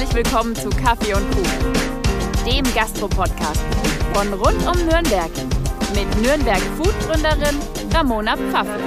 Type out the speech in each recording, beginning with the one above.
Herzlich willkommen zu Kaffee und Kuchen, dem Gastro-Podcast von rund um Nürnberg mit Nürnberg Food-Gründerin Ramona Pfaffe.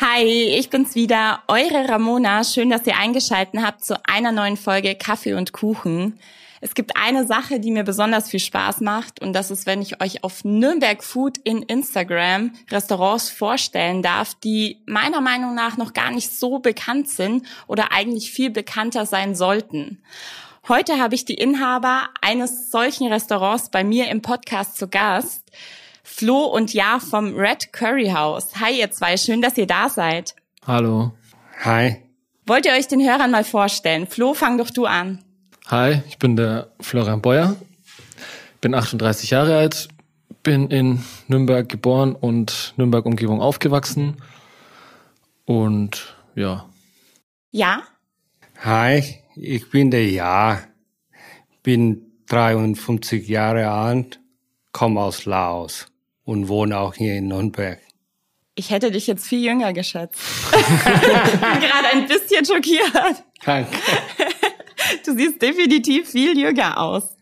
Hi, ich bin's wieder, eure Ramona. Schön, dass ihr eingeschaltet habt zu einer neuen Folge Kaffee und Kuchen. Es gibt eine Sache, die mir besonders viel Spaß macht und das ist, wenn ich euch auf Nürnberg Food in Instagram Restaurants vorstellen darf, die meiner Meinung nach noch gar nicht so bekannt sind oder eigentlich viel bekannter sein sollten. Heute habe ich die Inhaber eines solchen Restaurants bei mir im Podcast zu Gast. Flo und Ja vom Red Curry House. Hi ihr zwei, schön, dass ihr da seid. Hallo. Hi. Wollt ihr euch den Hörern mal vorstellen? Flo, fang doch du an. Hi, ich bin der Florian Beuer, bin 38 Jahre alt, bin in Nürnberg geboren und Nürnberg Umgebung aufgewachsen und ja. Ja? Hi, ich bin der Ja, bin 53 Jahre alt, komme aus Laos und wohne auch hier in Nürnberg. Ich hätte dich jetzt viel jünger geschätzt. bin gerade ein bisschen schockiert. Danke. Du siehst definitiv viel jünger aus.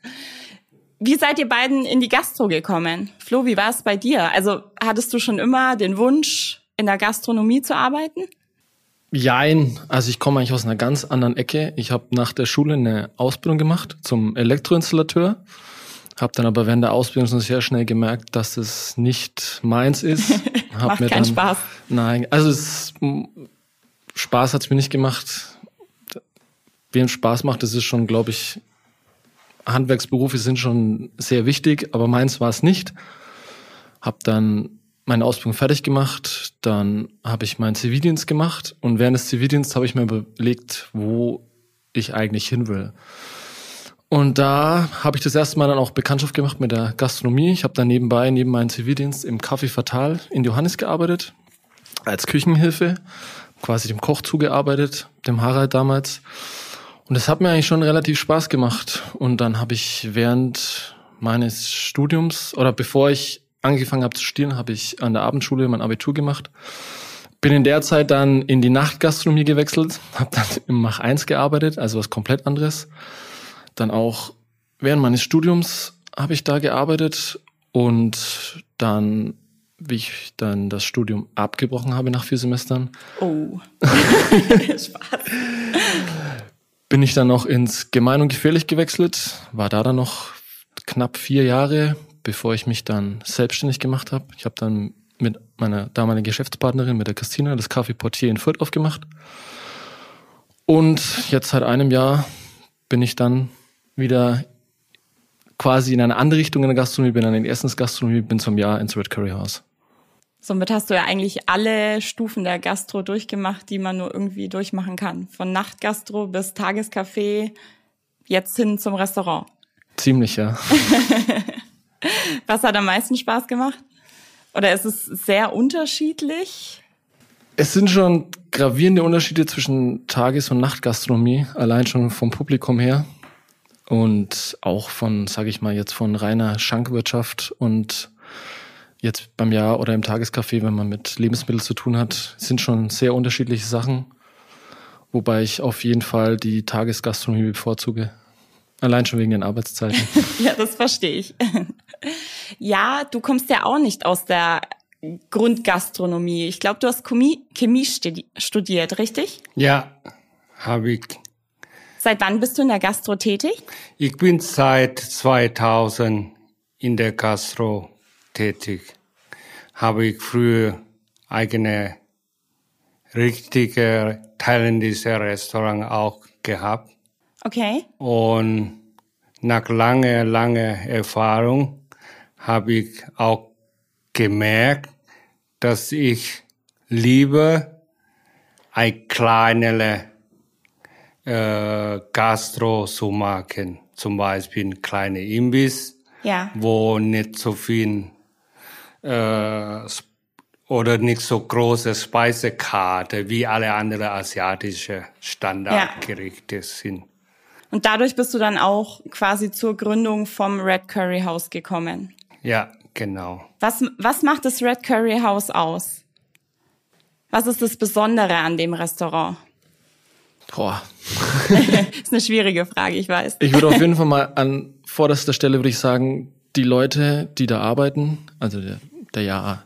Wie seid ihr beiden in die Gastro gekommen? Flo, wie war es bei dir? Also hattest du schon immer den Wunsch, in der Gastronomie zu arbeiten? Jein, also ich komme eigentlich aus einer ganz anderen Ecke. Ich habe nach der Schule eine Ausbildung gemacht zum Elektroinstallateur, habe dann aber während der Ausbildung schon sehr schnell gemerkt, dass es nicht meins ist. Hab Macht mir keinen dann, Spaß. Nein, also es, Spaß hat's mir nicht gemacht. Wem Spaß macht, das ist schon, glaube ich, Handwerksberufe sind schon sehr wichtig, aber meins war es nicht. Hab dann meine Ausbildung fertig gemacht, dann habe ich meinen Zivildienst gemacht und während des Zivildienstes habe ich mir überlegt, wo ich eigentlich hin will. Und da habe ich das erste Mal dann auch Bekanntschaft gemacht mit der Gastronomie. Ich habe dann nebenbei, neben meinem Zivildienst im Café Fatal in Johannes gearbeitet, als Küchenhilfe, quasi dem Koch zugearbeitet, dem Harald damals. Und das hat mir eigentlich schon relativ Spaß gemacht. Und dann habe ich während meines Studiums oder bevor ich angefangen habe zu studieren, habe ich an der Abendschule mein Abitur gemacht. Bin in der Zeit dann in die Nachtgastronomie gewechselt, habe dann im Mach 1 gearbeitet, also was komplett anderes. Dann auch während meines Studiums habe ich da gearbeitet und dann, wie ich dann das Studium abgebrochen habe nach vier Semestern, Oh. Spaß. Bin ich dann noch ins Gemein und Gefährlich gewechselt, war da dann noch knapp vier Jahre, bevor ich mich dann selbstständig gemacht habe. Ich habe dann mit meiner damaligen Geschäftspartnerin, mit der Christina, das Café Portier in Fürth aufgemacht. Und jetzt seit einem Jahr bin ich dann wieder quasi in eine andere Richtung in der Gastronomie, bin dann in erstens Gastronomie, bin zum Jahr ins Red Curry House. Somit hast du ja eigentlich alle Stufen der Gastro durchgemacht, die man nur irgendwie durchmachen kann. Von Nachtgastro bis Tagescafé, jetzt hin zum Restaurant. Ziemlich, ja. Was hat am meisten Spaß gemacht? Oder ist es sehr unterschiedlich? Es sind schon gravierende Unterschiede zwischen Tages- und Nachtgastronomie, allein schon vom Publikum her und auch von, sage ich mal, jetzt von reiner Schankwirtschaft und jetzt beim Jahr oder im Tagescafé, wenn man mit Lebensmitteln zu tun hat, sind schon sehr unterschiedliche Sachen, wobei ich auf jeden Fall die Tagesgastronomie bevorzuge. Allein schon wegen den Arbeitszeiten. Ja, das verstehe ich. Ja, du kommst ja auch nicht aus der Grundgastronomie. Ich glaube, du hast Chemie, Chemie studi- studiert, richtig? Ja, habe ich. Seit wann bist du in der Gastro tätig? Ich bin seit 2000 in der Gastro tätig. Habe ich früher eigene richtige thailändische Restaurant auch gehabt. Okay. Und nach langer, langer Erfahrung habe ich auch gemerkt, dass ich lieber ein kleinere äh, Gastro zu machen. Zum Beispiel ein kleiner Imbiss, Ja. wo nicht so viel äh, oder nicht so große Speisekarte wie alle anderen asiatische Standardgerichte sind. Und dadurch bist du dann auch quasi zur Gründung vom Red Curry House gekommen. Ja, genau. Was, was macht das Red Curry House aus? Was ist das Besondere an dem Restaurant? Boah. ist eine schwierige Frage, ich weiß. Ich würde auf jeden Fall mal an vorderster Stelle würde ich sagen, die Leute, die da arbeiten, also der, der Ja,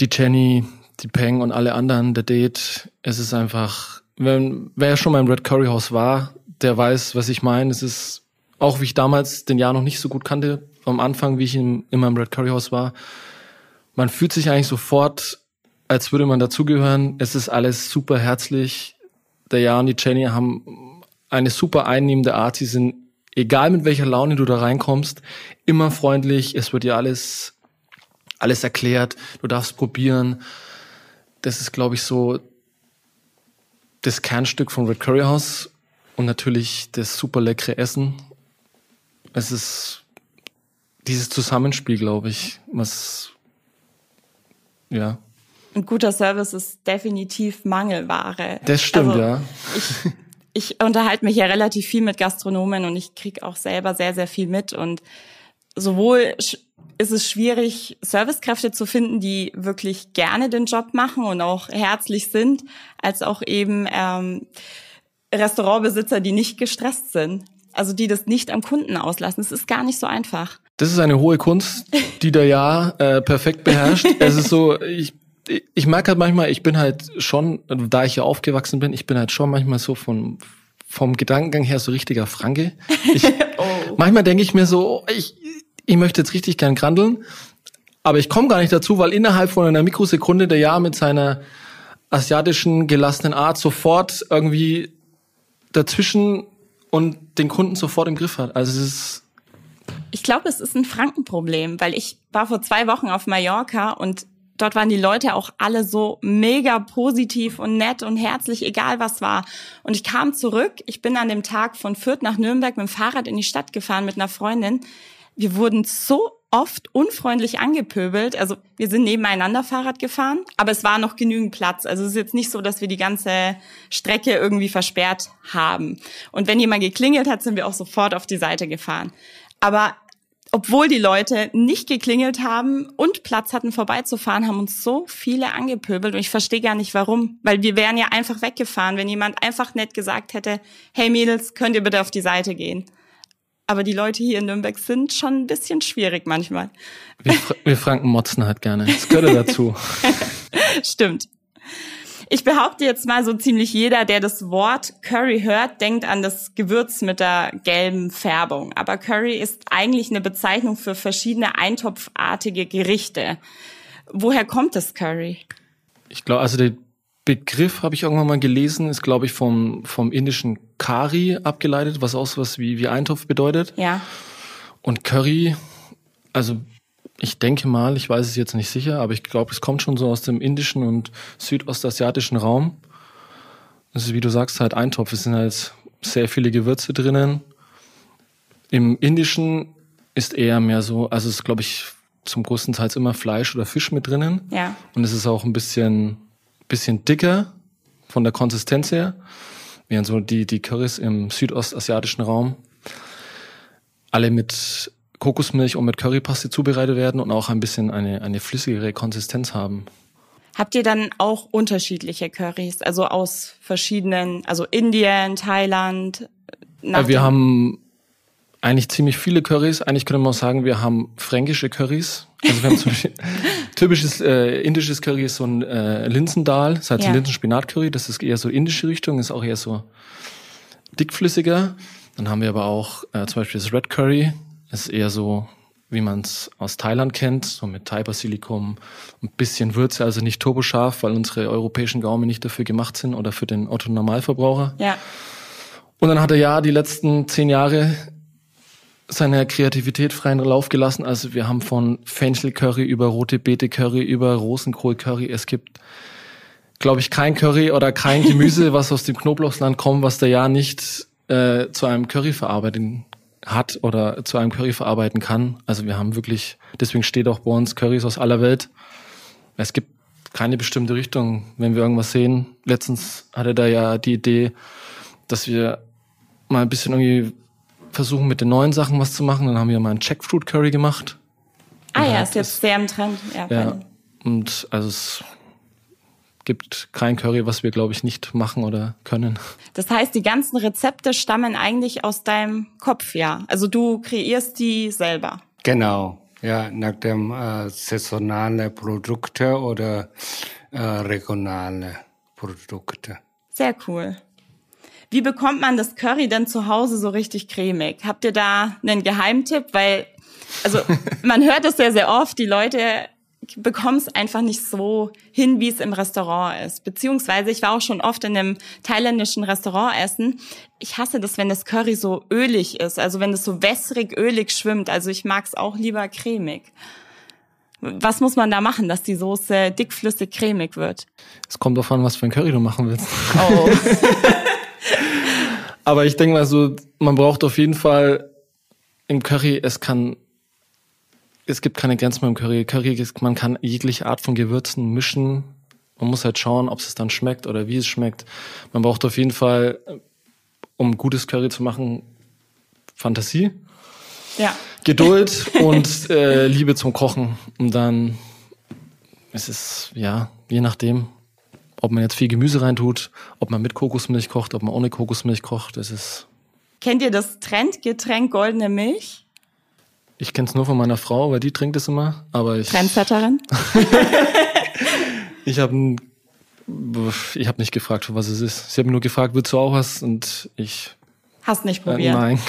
die Jenny, die Peng und alle anderen, der Date, es ist einfach, wenn, wer schon mal im Red Curry House war, der weiß, was ich meine. Es ist, auch wie ich damals den Jahr noch nicht so gut kannte, am Anfang, wie ich in, in meinem Red Curry House war, man fühlt sich eigentlich sofort, als würde man dazugehören. Es ist alles super herzlich. Der Jan und die Jenny haben eine super einnehmende Art. Sie sind, egal mit welcher Laune du da reinkommst, immer freundlich. Es wird dir alles, alles erklärt. Du darfst probieren. Das ist, glaube ich, so das Kernstück von Red Curry House und natürlich das super leckere Essen. Es ist dieses Zusammenspiel, glaube ich, was ja. Ein guter Service ist definitiv Mangelware. Das stimmt, also, ja. Ich, ich unterhalte mich ja relativ viel mit Gastronomen und ich krieg auch selber sehr, sehr viel mit. Und sowohl ist es schwierig, Servicekräfte zu finden, die wirklich gerne den Job machen und auch herzlich sind, als auch eben ähm, Restaurantbesitzer, die nicht gestresst sind. Also die das nicht am Kunden auslassen. Es ist gar nicht so einfach. Das ist eine hohe Kunst, die der ja äh, perfekt beherrscht. es ist so, ich, ich merke halt manchmal, ich bin halt schon, da ich ja aufgewachsen bin, ich bin halt schon manchmal so von vom Gedankengang her so richtiger Franke. Ich, oh. Manchmal denke ich mir so, ich, ich möchte jetzt richtig gern grandeln, aber ich komme gar nicht dazu, weil innerhalb von einer Mikrosekunde der Ja mit seiner asiatischen gelassenen Art sofort irgendwie dazwischen und den Kunden sofort im Griff hat. Also es ist ich glaube, es ist ein Frankenproblem, weil ich war vor zwei Wochen auf Mallorca und dort waren die Leute auch alle so mega positiv und nett und herzlich, egal was war. Und ich kam zurück, ich bin an dem Tag von Fürth nach Nürnberg mit dem Fahrrad in die Stadt gefahren mit einer Freundin. Wir wurden so oft unfreundlich angepöbelt. Also wir sind nebeneinander Fahrrad gefahren, aber es war noch genügend Platz. Also es ist jetzt nicht so, dass wir die ganze Strecke irgendwie versperrt haben. Und wenn jemand geklingelt hat, sind wir auch sofort auf die Seite gefahren. Aber obwohl die Leute nicht geklingelt haben und Platz hatten vorbeizufahren, haben uns so viele angepöbelt und ich verstehe gar nicht warum, weil wir wären ja einfach weggefahren, wenn jemand einfach nett gesagt hätte, hey Mädels, könnt ihr bitte auf die Seite gehen. Aber die Leute hier in Nürnberg sind schon ein bisschen schwierig manchmal. Wir, wir Franken motzen halt gerne. Das gehört dazu. Stimmt. Ich behaupte jetzt mal so ziemlich jeder, der das Wort Curry hört, denkt an das Gewürz mit der gelben Färbung. Aber Curry ist eigentlich eine Bezeichnung für verschiedene eintopfartige Gerichte. Woher kommt das Curry? Ich glaube, also der Begriff habe ich irgendwann mal gelesen, ist glaube ich vom, vom indischen Kari abgeleitet, was auch so was wie, wie Eintopf bedeutet. Ja. Und Curry, also ich denke mal, ich weiß es jetzt nicht sicher, aber ich glaube, es kommt schon so aus dem indischen und südostasiatischen Raum. Das ist, wie du sagst, halt Eintopf. Es sind halt sehr viele Gewürze drinnen. Im Indischen ist eher mehr so, also es ist, glaube ich, zum größten Teil immer Fleisch oder Fisch mit drinnen. Ja. Und es ist auch ein bisschen, bisschen dicker von der Konsistenz her, während so die, die Currys im südostasiatischen Raum alle mit Kokosmilch und mit Currypaste zubereitet werden und auch ein bisschen eine, eine flüssigere Konsistenz haben. Habt ihr dann auch unterschiedliche Currys, also aus verschiedenen, also Indien, Thailand? Ja, wir haben eigentlich ziemlich viele Currys. Eigentlich könnte man auch sagen, wir haben fränkische Currys. Also wir haben zum Beispiel typisches äh, indisches Curry ist so ein äh, Linsendal, das heißt ja. ein Linsenspinat-Curry. Das ist eher so indische Richtung, ist auch eher so dickflüssiger. Dann haben wir aber auch äh, zum Beispiel das Red Curry, ist eher so, wie man es aus Thailand kennt, so mit Thai-Basilikum, ein bisschen Würze, also nicht turboscharf, weil unsere europäischen Gaumen nicht dafür gemacht sind oder für den Otto-Normalverbraucher. Ja. Und dann hat er ja die letzten zehn Jahre seine Kreativität freien Lauf gelassen. Also wir haben von Fenchel Curry über rote Beete Curry über Rosenkohl Curry. Es gibt, glaube ich, kein Curry oder kein Gemüse, was aus dem Knoblauchsland kommt, was der ja nicht äh, zu einem Curry verarbeiten hat oder zu einem Curry verarbeiten kann. Also wir haben wirklich, deswegen steht auch bei uns Currys aus aller Welt. Es gibt keine bestimmte Richtung, wenn wir irgendwas sehen. Letztens hatte da ja die Idee, dass wir mal ein bisschen irgendwie versuchen, mit den neuen Sachen was zu machen. Dann haben wir mal einen Jackfruit Curry gemacht. Ah ja, ist jetzt sehr im Trend. Ja, ja. Und also es gibt kein Curry, was wir, glaube ich, nicht machen oder können. Das heißt, die ganzen Rezepte stammen eigentlich aus deinem Kopf, ja. Also du kreierst die selber. Genau, ja, nach dem äh, saisonale Produkte oder äh, regionale Produkte. Sehr cool. Wie bekommt man das Curry denn zu Hause so richtig cremig? Habt ihr da einen Geheimtipp? Weil, also man hört es sehr, sehr oft, die Leute bekomme es einfach nicht so hin, wie es im Restaurant ist. Beziehungsweise ich war auch schon oft in einem thailändischen Restaurant essen. Ich hasse das, wenn das Curry so ölig ist, also wenn es so wässrig ölig schwimmt. Also ich mag es auch lieber cremig. Was muss man da machen, dass die Soße dickflüssig cremig wird? Es kommt an, was für ein Curry du machen willst. Oh. Aber ich denke mal so, man braucht auf jeden Fall im Curry, es kann es gibt keine Grenzen beim Curry. Curry ist, man kann jegliche Art von Gewürzen mischen. Man muss halt schauen, ob es dann schmeckt oder wie es schmeckt. Man braucht auf jeden Fall, um gutes Curry zu machen, Fantasie, ja. Geduld und äh, Liebe zum Kochen. Und dann ist es, ja, je nachdem, ob man jetzt viel Gemüse reintut, ob man mit Kokosmilch kocht, ob man ohne Kokosmilch kocht. Es ist. Kennt ihr das Trendgetränk goldene Milch? Ich kenne es nur von meiner Frau, weil die trinkt es immer. Aber ich. Trendsetterin? ich habe ich hab nicht gefragt, was es ist. Sie haben nur gefragt, willst du auch was? Und ich. Hast nicht probiert? Äh, nein.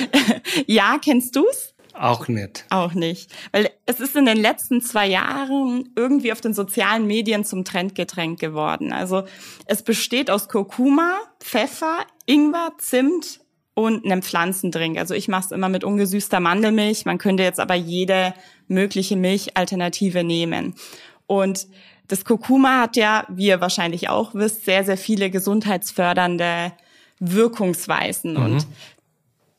ja, kennst du's? Auch nicht. Auch nicht. Weil es ist in den letzten zwei Jahren irgendwie auf den sozialen Medien zum Trendgetränk geworden. Also es besteht aus Kurkuma, Pfeffer, Ingwer, Zimt und einem Pflanzendrink. Also ich mache es immer mit ungesüßter Mandelmilch. Man könnte jetzt aber jede mögliche Milchalternative nehmen. Und das Kurkuma hat ja, wie ihr wahrscheinlich auch wisst, sehr, sehr viele gesundheitsfördernde Wirkungsweisen. Mhm. Und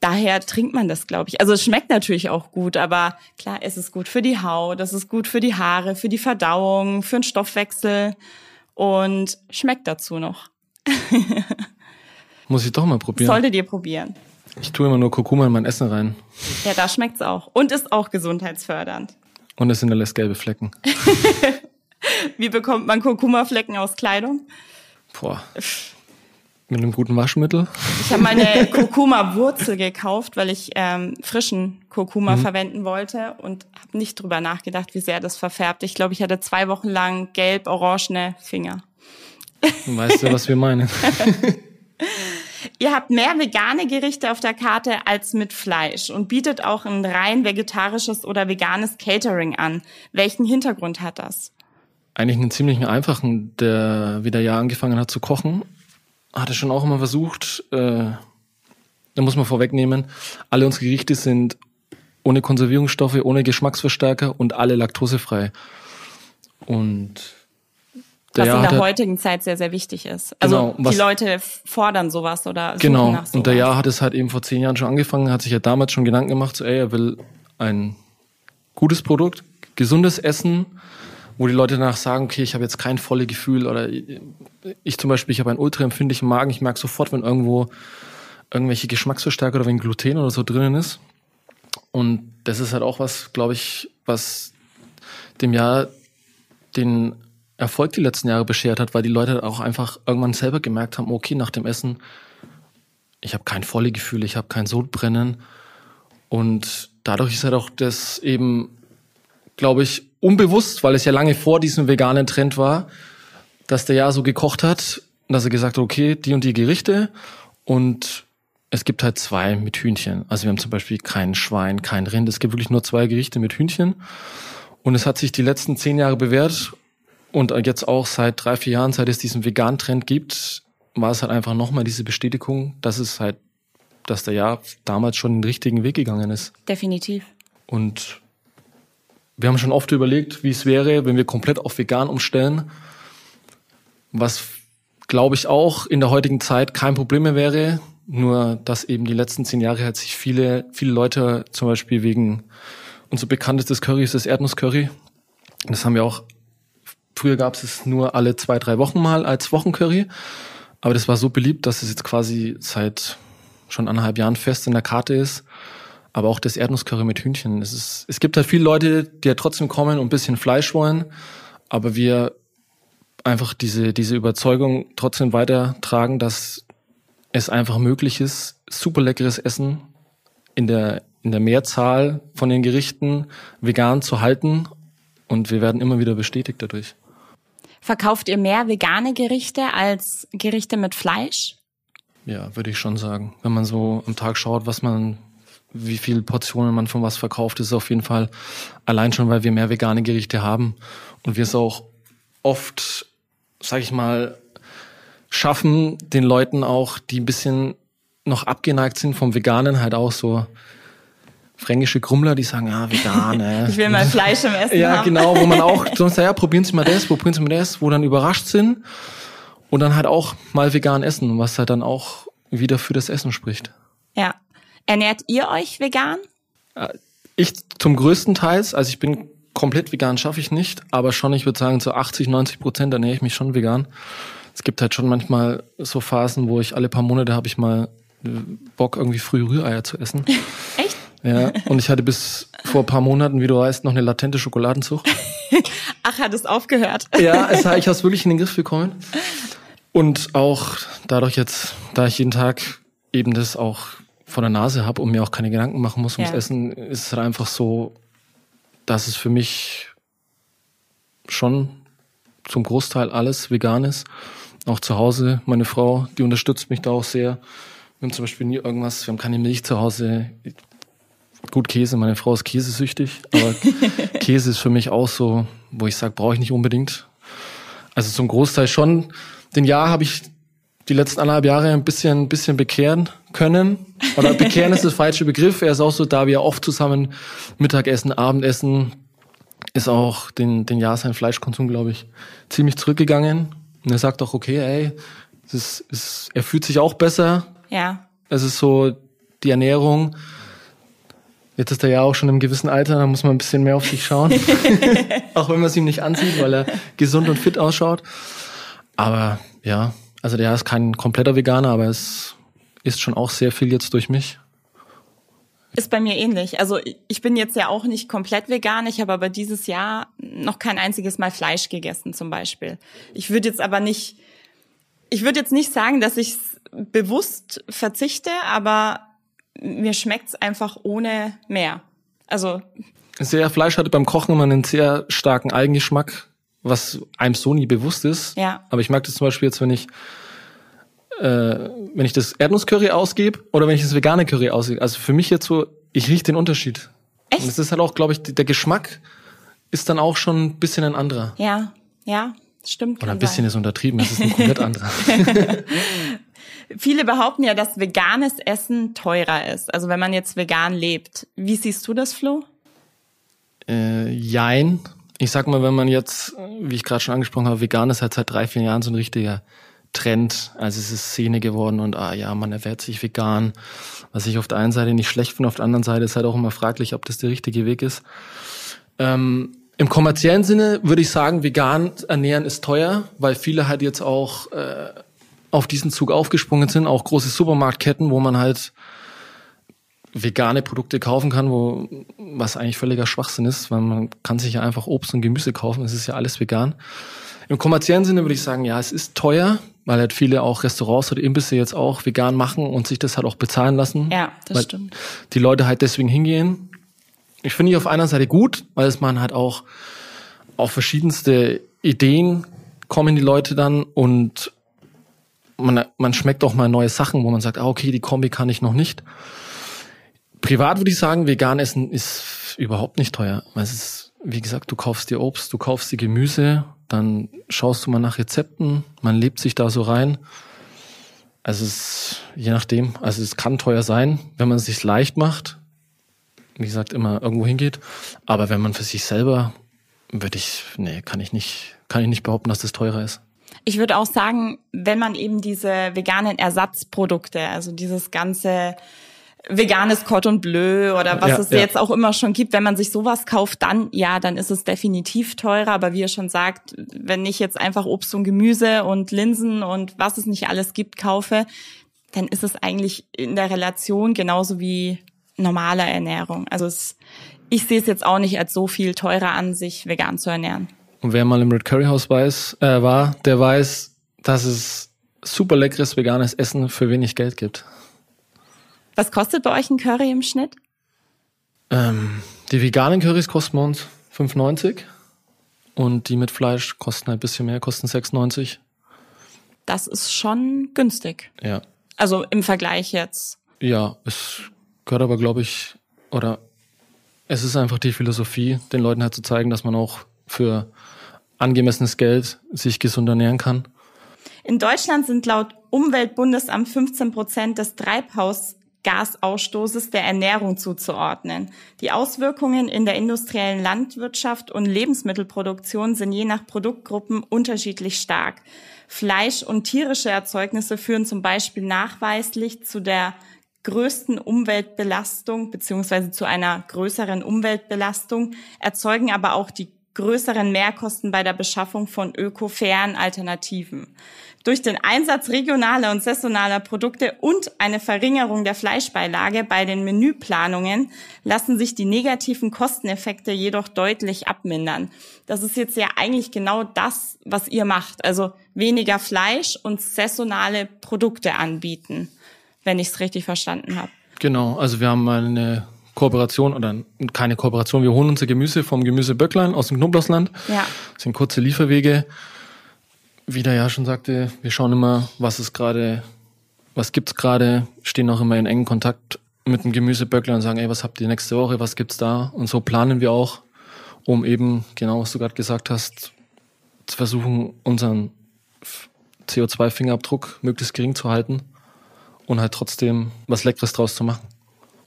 daher trinkt man das, glaube ich. Also es schmeckt natürlich auch gut, aber klar, es ist gut für die Haut, es ist gut für die Haare, für die Verdauung, für den Stoffwechsel und schmeckt dazu noch. Muss ich doch mal probieren. Solltet ihr probieren. Ich tue immer nur Kurkuma in mein Essen rein. Ja, da schmeckt's auch. Und ist auch gesundheitsfördernd. Und es hinterlässt gelbe Flecken. Wie bekommt man Kurkuma-Flecken aus Kleidung? Boah. Mit einem guten Waschmittel. Ich habe meine Kurkuma-Wurzel gekauft, weil ich ähm, frischen Kurkuma mhm. verwenden wollte und habe nicht drüber nachgedacht, wie sehr das verfärbt. Ich glaube, ich hatte zwei Wochen lang gelb-orangene Finger. Weißt du, was wir meinen? Ihr habt mehr vegane Gerichte auf der Karte als mit Fleisch und bietet auch ein rein vegetarisches oder veganes Catering an. Welchen Hintergrund hat das? Eigentlich einen ziemlich einfachen, der wieder ja angefangen hat zu kochen, hatte schon auch immer versucht, äh, da muss man vorwegnehmen, alle unsere Gerichte sind ohne Konservierungsstoffe, ohne Geschmacksverstärker und alle laktosefrei. Und was in der heutigen Zeit sehr, sehr wichtig ist. Also genau, die Leute fordern sowas oder suchen genau. nach sowas. Und der Jahr hat es halt eben vor zehn Jahren schon angefangen, hat sich ja damals schon Gedanken gemacht, so ey, er will ein gutes Produkt, gesundes Essen, wo die Leute danach sagen, okay, ich habe jetzt kein volles Gefühl oder ich zum Beispiel, ich habe einen ultraempfindlichen Magen, ich merke sofort, wenn irgendwo irgendwelche Geschmacksverstärker oder wenn Gluten oder so drinnen ist. Und das ist halt auch was, glaube ich, was dem Jahr den Erfolg die letzten Jahre beschert hat, weil die Leute auch einfach irgendwann selber gemerkt haben, okay, nach dem Essen, ich habe kein Vollegefühl, ich habe kein Sodbrennen. Und dadurch ist halt auch das eben, glaube ich, unbewusst, weil es ja lange vor diesem veganen Trend war, dass der ja so gekocht hat, dass er gesagt hat, okay, die und die Gerichte und es gibt halt zwei mit Hühnchen. Also wir haben zum Beispiel kein Schwein, kein Rind. Es gibt wirklich nur zwei Gerichte mit Hühnchen. Und es hat sich die letzten zehn Jahre bewährt und jetzt auch seit drei, vier Jahren, seit es diesen Vegan-Trend gibt, war es halt einfach nochmal diese Bestätigung, dass es halt, dass der Jahr damals schon den richtigen Weg gegangen ist. Definitiv. Und wir haben schon oft überlegt, wie es wäre, wenn wir komplett auf vegan umstellen. Was, glaube ich, auch in der heutigen Zeit kein Problem mehr wäre. Nur, dass eben die letzten zehn Jahre halt sich viele, viele Leute zum Beispiel wegen unser bekanntestes Curry ist das Erdnusscurry. Das haben wir auch Früher gab es es nur alle zwei, drei Wochen mal als Wochencurry. Aber das war so beliebt, dass es jetzt quasi seit schon anderthalb Jahren fest in der Karte ist. Aber auch das Erdnusscurry mit Hühnchen. Es, ist, es gibt halt viele Leute, die ja trotzdem kommen und ein bisschen Fleisch wollen, aber wir einfach diese, diese Überzeugung trotzdem weitertragen, dass es einfach möglich ist, super leckeres Essen in der, in der Mehrzahl von den Gerichten vegan zu halten. Und wir werden immer wieder bestätigt dadurch. Verkauft ihr mehr vegane Gerichte als Gerichte mit Fleisch? Ja, würde ich schon sagen. Wenn man so am Tag schaut, was man, wie viele Portionen man von was verkauft, ist auf jeden Fall allein schon, weil wir mehr vegane Gerichte haben und wir es auch oft, sag ich mal, schaffen, den Leuten auch, die ein bisschen noch abgeneigt sind vom Veganen, halt auch so fränkische Grummler, die sagen, ja, vegan, äh. Ich will mal Fleisch im Essen Ja, haben. genau, wo man auch sonst, ja, probieren Sie mal das, probieren Sie mal das, wo dann überrascht sind und dann halt auch mal vegan essen, was halt dann auch wieder für das Essen spricht. Ja. Ernährt ihr euch vegan? Ich zum größten Teils, also ich bin komplett vegan, schaffe ich nicht, aber schon, ich würde sagen, zu 80, 90 Prozent ernähre ich mich schon vegan. Es gibt halt schon manchmal so Phasen, wo ich alle paar Monate habe ich mal äh, Bock, irgendwie früh Rühreier zu essen. Echt? Ja, und ich hatte bis vor ein paar Monaten, wie du weißt, noch eine latente Schokoladenzucht. Ach, hat es aufgehört. Ja, es, ich habe es wirklich in den Griff bekommen. Und auch dadurch jetzt, da ich jeden Tag eben das auch vor der Nase habe und mir auch keine Gedanken machen muss ums Ja. Essen, ist es halt einfach so, dass es für mich schon zum Großteil alles vegan ist. Auch zu Hause, meine Frau, die unterstützt mich da auch sehr. Wir haben zum Beispiel nie irgendwas, wir haben keine Milch zu Hause. Gut, Käse, meine Frau ist käsesüchtig, aber Käse ist für mich auch so, wo ich sage, brauche ich nicht unbedingt. Also zum Großteil schon. Den Jahr habe ich die letzten anderthalb Jahre ein bisschen, ein bisschen bekehren können. Oder bekehren ist der falsche Begriff. Er ist auch so, da wir oft zusammen Mittagessen, Abendessen, ist auch den, den Jahr sein Fleischkonsum, glaube ich, ziemlich zurückgegangen. Und er sagt auch, okay, ey, es ist, es, er fühlt sich auch besser. Ja. Es ist so die Ernährung. Jetzt ist er ja auch schon im gewissen Alter, da muss man ein bisschen mehr auf sich schauen. auch wenn man es ihm nicht ansieht, weil er gesund und fit ausschaut. Aber ja, also der ist kein kompletter Veganer, aber es ist schon auch sehr viel jetzt durch mich. Ist bei mir ähnlich. Also ich bin jetzt ja auch nicht komplett vegan. Ich habe aber dieses Jahr noch kein einziges Mal Fleisch gegessen zum Beispiel. Ich würde jetzt aber nicht, ich würde jetzt nicht sagen, dass ich bewusst verzichte, aber mir schmeckt's einfach ohne mehr. Also Sehr Fleisch hatte beim Kochen immer einen sehr starken Eigengeschmack, was einem so nie bewusst ist. Ja. Aber ich merke das zum Beispiel jetzt, wenn ich äh, wenn ich das Erdnusscurry ausgebe oder wenn ich das vegane Curry ausgebe. Also für mich jetzt so, ich rieche den Unterschied. Echt? Und es ist halt auch, glaube ich, der Geschmack ist dann auch schon ein bisschen ein anderer. ja, ja, stimmt. Oder ein bisschen sein. ist untertrieben, es ist ein komplett anderer. Viele behaupten ja, dass veganes Essen teurer ist. Also wenn man jetzt vegan lebt. Wie siehst du das, Flo? Äh, jein. Ich sag mal, wenn man jetzt, wie ich gerade schon angesprochen habe, vegan ist halt seit drei, vier Jahren so ein richtiger Trend. Also es ist Szene geworden und ah ja, man ernährt sich vegan. Was ich auf der einen Seite nicht schlecht finde, auf der anderen Seite ist halt auch immer fraglich, ob das der richtige Weg ist. Ähm, Im kommerziellen Sinne würde ich sagen, vegan ernähren ist teuer, weil viele halt jetzt auch äh, auf diesen Zug aufgesprungen sind, auch große Supermarktketten, wo man halt vegane Produkte kaufen kann, wo was eigentlich völliger Schwachsinn ist, weil man kann sich ja einfach Obst und Gemüse kaufen, es ist ja alles vegan. Im kommerziellen Sinne würde ich sagen, ja, es ist teuer, weil halt viele auch Restaurants oder Imbisse jetzt auch vegan machen und sich das halt auch bezahlen lassen. Ja, das stimmt. Die Leute halt deswegen hingehen. Ich finde ich auf einer Seite gut, weil es man halt auch auf verschiedenste Ideen kommen die Leute dann und man, man schmeckt auch mal neue Sachen, wo man sagt, ah, okay, die Kombi kann ich noch nicht. Privat würde ich sagen, vegan essen ist überhaupt nicht teuer. Weil es ist, wie gesagt, du kaufst dir Obst, du kaufst dir Gemüse, dann schaust du mal nach Rezepten, man lebt sich da so rein. Also es ist, je nachdem, also es kann teuer sein, wenn man es sich leicht macht, wie gesagt, immer irgendwo hingeht. Aber wenn man für sich selber, würde ich, nee, kann ich nicht, kann ich nicht behaupten, dass das teurer ist. Ich würde auch sagen, wenn man eben diese veganen Ersatzprodukte, also dieses ganze veganes Cordon Bleu oder was Ja, es ja. jetzt auch immer schon gibt, wenn man sich sowas kauft, dann ja, dann ist es definitiv teurer. Aber wie ihr schon sagt, wenn ich jetzt einfach Obst und Gemüse und Linsen und was es nicht alles gibt kaufe, dann ist es eigentlich in der Relation genauso wie normaler Ernährung. Also es, ich sehe es jetzt auch nicht als so viel teurer an, sich vegan zu ernähren. Und wer mal im Red Curry House weiß, äh, war, der weiß, dass es super leckeres veganes Essen für wenig Geld gibt. Was kostet bei euch ein Curry im Schnitt? Ähm, die veganen Currys kosten bei uns 5,90 und die mit Fleisch kosten ein bisschen mehr, kosten 6,90. Das ist schon günstig. Ja. Also im Vergleich jetzt. Ja, es gehört aber, glaube ich, oder es ist einfach die Philosophie, den Leuten halt zu zeigen, dass man auch für angemessenes Geld sich gesund ernähren kann. In Deutschland sind laut Umweltbundesamt 15 Prozent des Treibhausgasausstoßes der Ernährung zuzuordnen. Die Auswirkungen in der industriellen Landwirtschaft und Lebensmittelproduktion sind je nach Produktgruppen unterschiedlich stark. Fleisch und tierische Erzeugnisse führen zum Beispiel nachweislich zu der größten Umweltbelastung beziehungsweise zu einer größeren Umweltbelastung, erzeugen aber auch die größeren Mehrkosten bei der Beschaffung von ökofairen Alternativen. Durch den Einsatz regionaler und saisonaler Produkte und eine Verringerung der Fleischbeilage bei den Menüplanungen lassen sich die negativen Kosteneffekte jedoch deutlich abmindern. Das ist jetzt ja eigentlich genau das, was ihr macht. Also weniger Fleisch und saisonale Produkte anbieten, wenn ich es richtig verstanden habe. Genau, also wir haben eine Kooperation oder keine Kooperation. Wir holen unser Gemüse vom Gemüse Böcklein aus dem Knoblauchsland. Ja. Das sind kurze Lieferwege. Wie der ja schon sagte, wir schauen immer, was ist gerade, was gibt's gerade, stehen auch immer in engen Kontakt mit dem Gemüse Böcklein und sagen, ey, was habt ihr nächste Woche, was gibt's da? Und so planen wir auch, um eben, genau was du gerade gesagt hast, zu versuchen, unseren CO2-Fingerabdruck möglichst gering zu halten und halt trotzdem was Leckeres draus zu machen.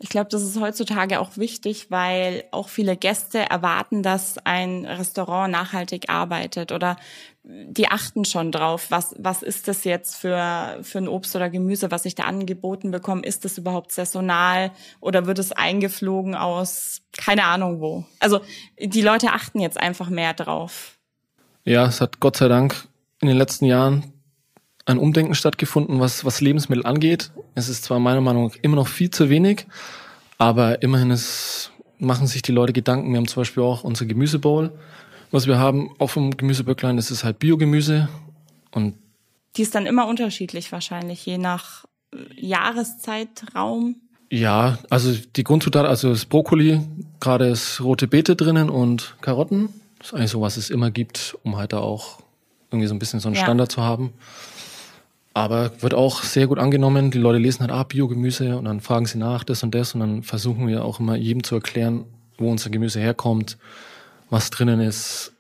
Ich glaube, das ist heutzutage auch wichtig, weil auch viele Gäste erwarten, dass ein Restaurant nachhaltig arbeitet oder die achten schon drauf, was, was ist das jetzt für, für ein Obst oder Gemüse, was ich da angeboten bekomme? Ist das überhaupt saisonal oder wird es eingeflogen aus keine Ahnung wo? Also die Leute achten jetzt einfach mehr drauf. Ja, es hat Gott sei Dank in den letzten Jahren ein Umdenken stattgefunden, was, was Lebensmittel angeht. Es ist zwar meiner Meinung nach immer noch viel zu wenig, aber immerhin ist, machen sich die Leute Gedanken. Wir haben zum Beispiel auch unser Gemüsebowl, was wir haben, auch vom Gemüseböcklein, das ist halt Biogemüse. Und die ist dann immer unterschiedlich wahrscheinlich, je nach äh, Jahreszeitraum. Ja, also die Grundzutat, also das Brokkoli, gerade ist rote Beete drinnen und Karotten. Das ist eigentlich so, was es immer gibt, um halt da auch irgendwie so ein bisschen so einen ja. Standard zu haben. Aber wird auch sehr gut angenommen. Die Leute lesen halt, ah, Biogemüse und dann fragen sie nach, das und das. Und dann versuchen wir auch immer jedem zu erklären, wo unser Gemüse herkommt, was drinnen ist.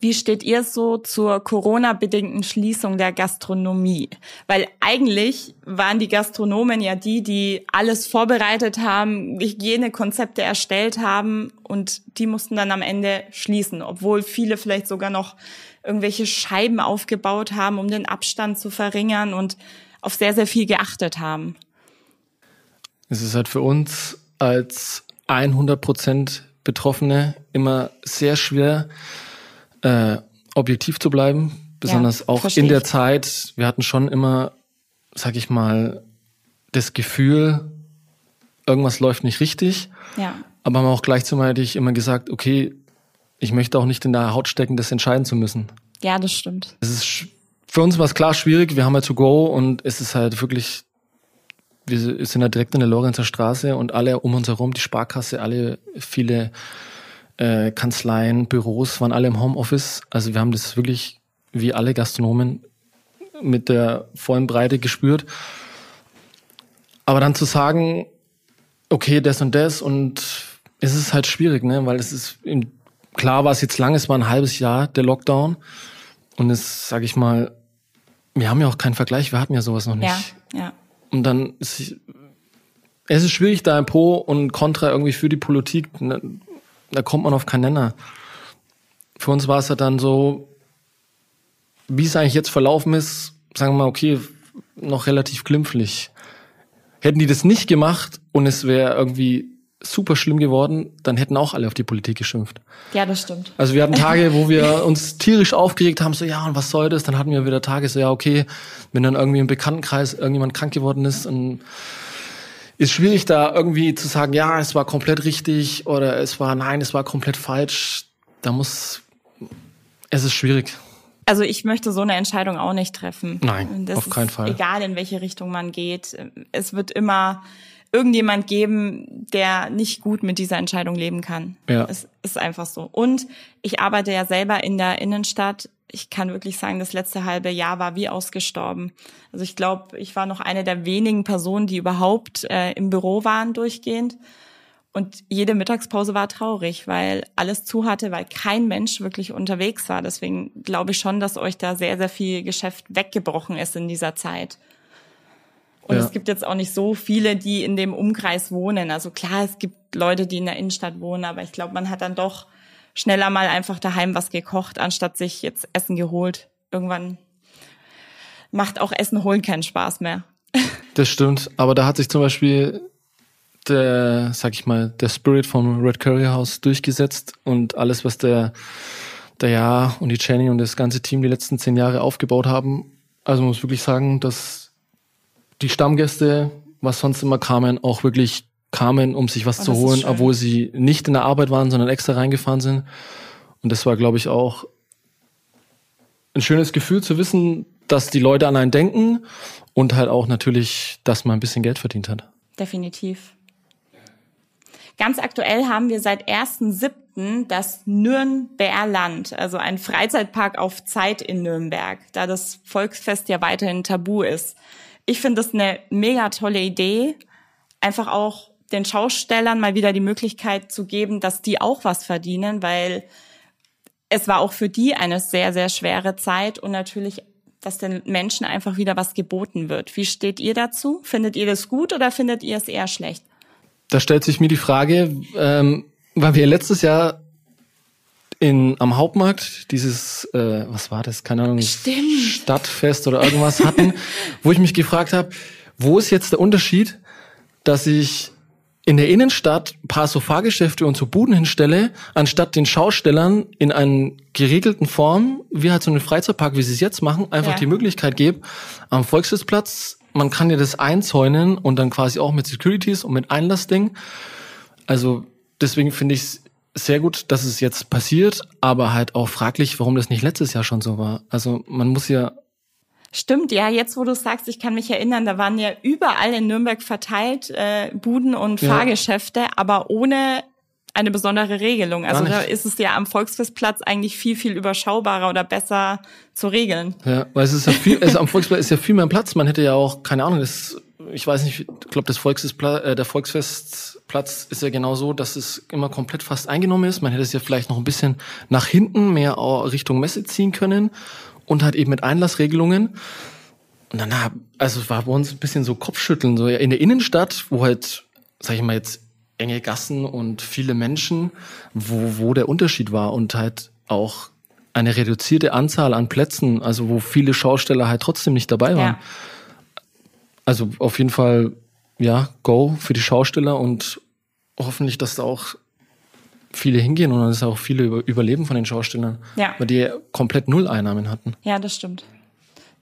Wie steht ihr so zur Corona-bedingten Schließung der Gastronomie? Weil eigentlich waren die Gastronomen ja die, die alles vorbereitet haben, Hygienekonzepte erstellt haben und die mussten dann am Ende schließen, obwohl viele vielleicht sogar noch irgendwelche Scheiben aufgebaut haben, um den Abstand zu verringern und auf sehr, sehr viel geachtet haben. Es ist halt für uns als 100 Prozent Betroffene immer sehr schwer, äh, objektiv zu bleiben, besonders ja, auch in der Zeit. Wir hatten schon immer, sag ich mal, das Gefühl, irgendwas läuft nicht richtig. Ja. Aber haben auch gleichzeitig immer gesagt, okay, ich möchte auch nicht in der Haut stecken, das entscheiden zu müssen. Ja, das stimmt. Es ist für uns war es klar schwierig. Wir haben halt to go und es ist halt wirklich, wir sind halt direkt in der Lorenzer Straße und alle um uns herum, die Sparkasse, alle viele äh, Kanzleien, Büros waren alle im Homeoffice. Also wir haben das wirklich wie alle Gastronomen mit der vollen Breite gespürt. Aber dann zu sagen, okay, das und das und es ist halt schwierig, ne, weil es ist im klar war es jetzt lang, es war ein halbes Jahr der Lockdown. Und es, sage ich mal, wir haben ja auch keinen Vergleich, wir hatten ja sowas noch nicht. Ja, ja. Und dann ist es ist schwierig, da ein Pro und Contra irgendwie für die Politik, ne, da kommt man auf keinen Nenner. Für uns war es halt dann so, wie es eigentlich jetzt verlaufen ist, sagen wir mal, okay, noch relativ glimpflich. Hätten die das nicht gemacht und es wäre irgendwie super schlimm geworden, dann hätten auch alle auf die Politik geschimpft. Ja, das stimmt. Also wir hatten Tage, wo wir uns tierisch aufgeregt haben, so ja, und was soll das? Dann hatten wir wieder Tage, so ja, okay, wenn dann irgendwie im Bekanntenkreis irgendjemand krank geworden ist und ist schwierig da irgendwie zu sagen, ja, es war komplett richtig oder es war, nein, es war komplett falsch. Da muss, es ist schwierig. Also ich möchte so eine Entscheidung auch nicht treffen. Nein, das auf keinen Fall. Egal in welche Richtung man geht, es wird immer irgendjemand geben, der nicht gut mit dieser Entscheidung leben kann. Ja. Es ist einfach so. Und ich arbeite ja selber in der Innenstadt. Ich kann wirklich sagen, das letzte halbe Jahr war wie ausgestorben. Also ich glaube, ich war noch eine der wenigen Personen, die überhaupt äh, im Büro waren durchgehend. Und jede Mittagspause war traurig, weil alles zu hatte, weil kein Mensch wirklich unterwegs war. Deswegen glaube ich schon, dass euch da sehr, sehr viel Geschäft weggebrochen ist in dieser Zeit. Und ja. es gibt jetzt auch nicht so viele, die in dem Umkreis wohnen. Also klar, es gibt Leute, die in der Innenstadt wohnen, aber ich glaube, man hat dann doch schneller mal einfach daheim was gekocht, anstatt sich jetzt Essen geholt. Irgendwann macht auch Essen holen keinen Spaß mehr. Das stimmt, aber da hat sich zum Beispiel der, sag ich mal, der Spirit vom Red Curry House durchgesetzt und alles, was der, der Ja und die Jenny und das ganze Team die letzten zehn Jahre aufgebaut haben. Also man muss wirklich sagen, dass die Stammgäste, was sonst immer kamen, auch wirklich kamen, um sich was oh, zu holen, obwohl sie nicht in der Arbeit waren, sondern extra reingefahren sind. Und das war, glaube ich, auch ein schönes Gefühl zu wissen, dass die Leute an einen denken und halt auch natürlich, dass man ein bisschen Geld verdient hat. Definitiv. Ganz aktuell haben wir seit 1.7. das Nürnberland, also ein Freizeitpark auf Zeit in Nürnberg, da das Volksfest ja weiterhin tabu ist ich finde das eine mega tolle Idee, einfach auch den Schaustellern mal wieder die Möglichkeit zu geben, dass die auch was verdienen, weil es war auch für die eine sehr, sehr schwere Zeit und natürlich, dass den Menschen einfach wieder was geboten wird. Wie steht ihr dazu? Findet ihr das gut oder findet ihr es eher schlecht? Da stellt sich mir die Frage, ähm, weil wir letztes Jahr in, am Hauptmarkt dieses, äh, was war das, keine Ahnung, Stimmt. Stadtfest oder irgendwas hatten, wo ich mich gefragt habe, wo ist jetzt der Unterschied, dass ich in der Innenstadt ein paar so Fahrgeschäfte und so Buden hinstelle, anstatt den Schaustellern in einer geregelten Form, wie halt so einen Freizeitpark, wie sie es jetzt machen, einfach ja. die Möglichkeit gebe, am Volksfestplatz, man kann ja das einzäunen und dann quasi auch mit Securities und mit Einlassding. Also deswegen finde ich es sehr gut, dass es jetzt passiert, aber halt auch fraglich, warum das nicht letztes Jahr schon so war. Also man muss ja Stimmt, ja, jetzt wo du sagst, ich kann mich erinnern, da waren ja überall in Nürnberg verteilt äh, Buden und ja. Fahrgeschäfte, aber ohne eine besondere Regelung. Also da ist es ja am Volksfestplatz eigentlich viel, viel überschaubarer oder besser zu regeln. Ja, weil es ist ja viel, also am Volksfest ist ja viel mehr Platz. Man hätte ja auch, keine Ahnung, das, ich weiß nicht, ich glaube, das Volksfestplatz, äh, der Volksfest Platz ist ja genau so, dass es immer komplett fast eingenommen ist. Man hätte es ja vielleicht noch ein bisschen nach hinten mehr Richtung Messe ziehen können und halt eben mit Einlassregelungen. Und dann, also es war bei uns ein bisschen so Kopfschütteln, so in der Innenstadt, wo halt, sag ich mal jetzt, enge Gassen und viele Menschen, wo, wo der Unterschied war und halt auch eine reduzierte Anzahl an Plätzen, also wo viele Schausteller halt trotzdem nicht dabei waren. Ja. Also auf jeden Fall ja, Go für die Schausteller und hoffentlich, dass da auch viele hingehen und dass auch viele überleben von den Schaustellern, ja. weil die komplett null Einnahmen hatten. Ja, das stimmt.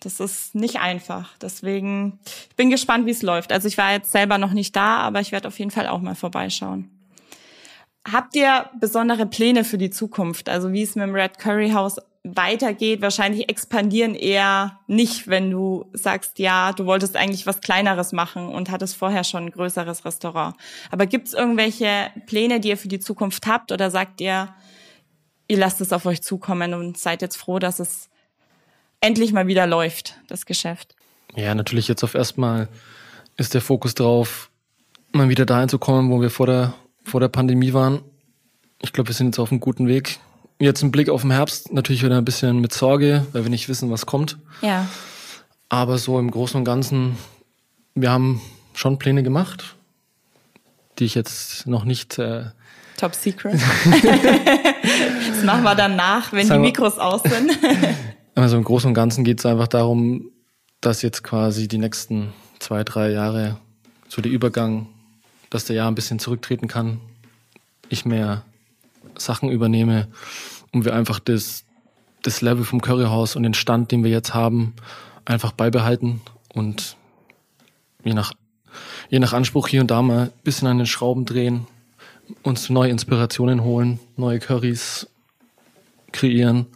Das ist nicht einfach. Deswegen, ich bin gespannt, wie es läuft. Also ich war jetzt selber noch nicht da, aber ich werde auf jeden Fall auch mal vorbeischauen. Habt ihr besondere Pläne für die Zukunft? Also wie es mit dem Red Curry House weitergeht. Wahrscheinlich expandieren eher nicht, wenn du sagst, ja, du wolltest eigentlich was Kleineres machen und hattest vorher schon ein größeres Restaurant. Aber gibt es irgendwelche Pläne, die ihr für die Zukunft habt oder sagt ihr, ihr lasst es auf euch zukommen und seid jetzt froh, dass es endlich mal wieder läuft, das Geschäft? Ja, natürlich jetzt auf erstmal ist der Fokus drauf, mal wieder dahin zu kommen, wo wir vor der, vor der Pandemie waren. Ich glaube, wir sind jetzt auf einem guten Weg Jetzt ein Blick auf den Herbst, natürlich wieder ein bisschen mit Sorge, weil wir nicht wissen, was kommt. Ja. Aber so im Großen und Ganzen, wir haben schon Pläne gemacht, die ich jetzt noch nicht. Äh, Top Secret. das machen wir dann nach, wenn die Mikros aus sind. also im Großen und Ganzen geht es einfach darum, dass jetzt quasi die nächsten zwei, drei Jahre so der Übergang, dass der Jahr ein bisschen zurücktreten kann, ich mehr Sachen übernehme und wir einfach das, das Level vom Curryhaus und den Stand, den wir jetzt haben, einfach beibehalten und je nach je nach Anspruch hier und da mal ein bisschen an den Schrauben drehen, uns neue Inspirationen holen, neue Currys kreieren.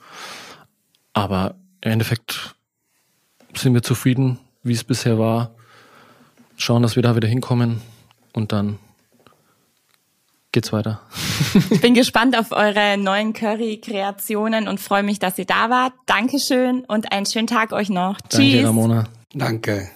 Aber im Endeffekt sind wir zufrieden, wie es bisher war. Schauen, dass wir da wieder hinkommen und dann geht's weiter. ich bin gespannt auf eure neuen Curry-Kreationen und freue mich, dass ihr da wart. Dankeschön und einen schönen Tag euch noch. Danke, Tschüss. Ramona. Danke.